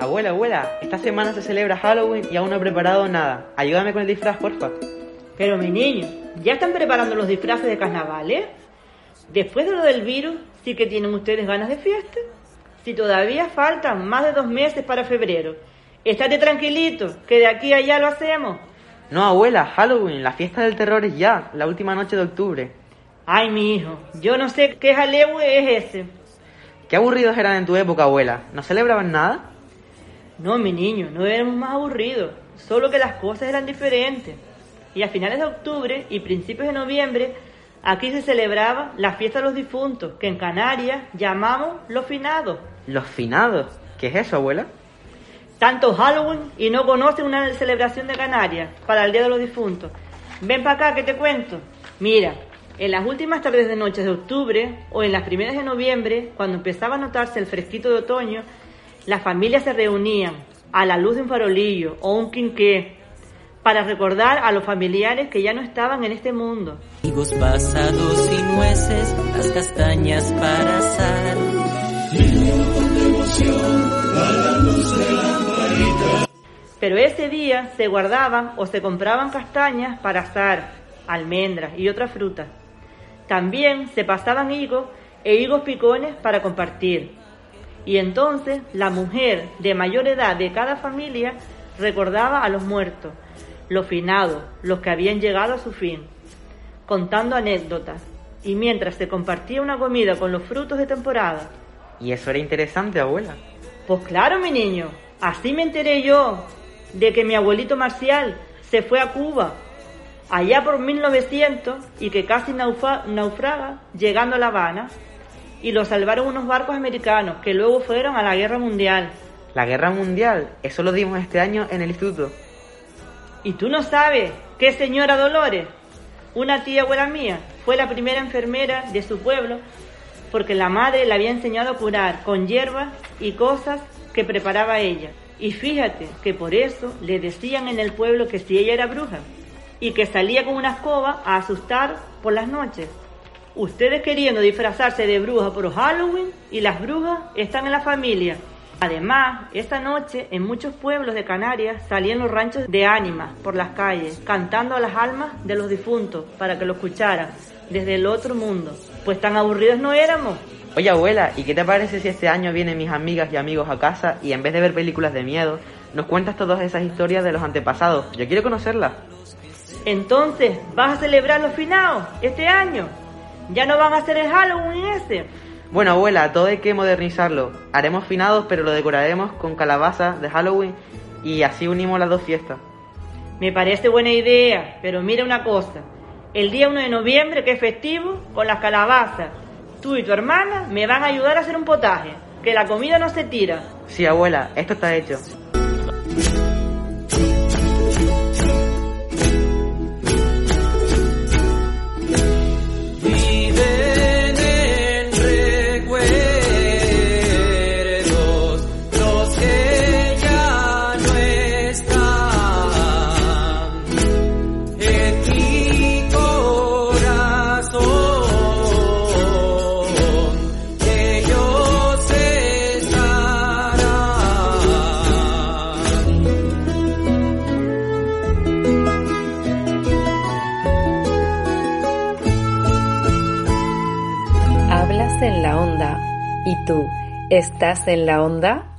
Abuela, abuela, esta semana se celebra Halloween y aún no he preparado nada. Ayúdame con el disfraz, porfa. Pero mi niño, ¿ya están preparando los disfraces de carnaval, eh? Después de lo del virus, ¿sí que tienen ustedes ganas de fiesta? Si todavía faltan más de dos meses para febrero. Estate tranquilito, que de aquí a allá lo hacemos. No, abuela, Halloween, la fiesta del terror es ya, la última noche de octubre. Ay, mi hijo, yo no sé qué jaleo es ese. Qué aburridos eran en tu época, abuela. ¿No celebraban nada? No, mi niño, no éramos más aburridos, solo que las cosas eran diferentes. Y a finales de octubre y principios de noviembre, aquí se celebraba la fiesta de los difuntos, que en Canarias llamamos los finados. Los finados. ¿Qué es eso, abuela? Tanto Halloween y no conocen una celebración de Canarias para el Día de los Difuntos. Ven para acá que te cuento. Mira, en las últimas tardes de noches de octubre o en las primeras de noviembre, cuando empezaba a notarse el fresquito de otoño, las familias se reunían a la luz de un farolillo o un quinqué para recordar a los familiares que ya no estaban en este mundo. Higos pasados y nueces, las castañas para asar. Pero ese día se guardaban o se compraban castañas para asar, almendras y otras frutas. También se pasaban higos e higos picones para compartir. Y entonces la mujer de mayor edad de cada familia recordaba a los muertos, los finados, los que habían llegado a su fin, contando anécdotas. Y mientras se compartía una comida con los frutos de temporada. Y eso era interesante, abuela. Pues claro, mi niño, así me enteré yo de que mi abuelito Marcial se fue a Cuba allá por 1900 y que casi naufraga llegando a La Habana y lo salvaron unos barcos americanos que luego fueron a la guerra mundial. La guerra mundial, eso lo dimos este año en el instituto. ¿Y tú no sabes qué señora Dolores, una tía abuela mía, fue la primera enfermera de su pueblo porque la madre le había enseñado a curar con hierbas y cosas que preparaba ella? Y fíjate que por eso le decían en el pueblo que si ella era bruja y que salía con una escoba a asustar por las noches. Ustedes queriendo disfrazarse de bruja por Halloween y las brujas están en la familia. Además, esa noche en muchos pueblos de Canarias salían los ranchos de ánimas por las calles, cantando a las almas de los difuntos para que lo escucharan desde el otro mundo. Pues tan aburridos no éramos. Oye, abuela, ¿y qué te parece si este año vienen mis amigas y amigos a casa y en vez de ver películas de miedo, nos cuentas todas esas historias de los antepasados? Yo quiero conocerlas. Entonces, ¿vas a celebrar los finados este año? ¿Ya no van a hacer el Halloween ese? Bueno, abuela, todo hay que modernizarlo. Haremos finados, pero lo decoraremos con calabazas de Halloween y así unimos las dos fiestas. Me parece buena idea, pero mira una cosa. El día 1 de noviembre, que es festivo, con las calabazas, tú y tu hermana me van a ayudar a hacer un potaje, que la comida no se tira. Sí, abuela, esto está hecho. Hablas en la onda. ¿Y tú estás en la onda?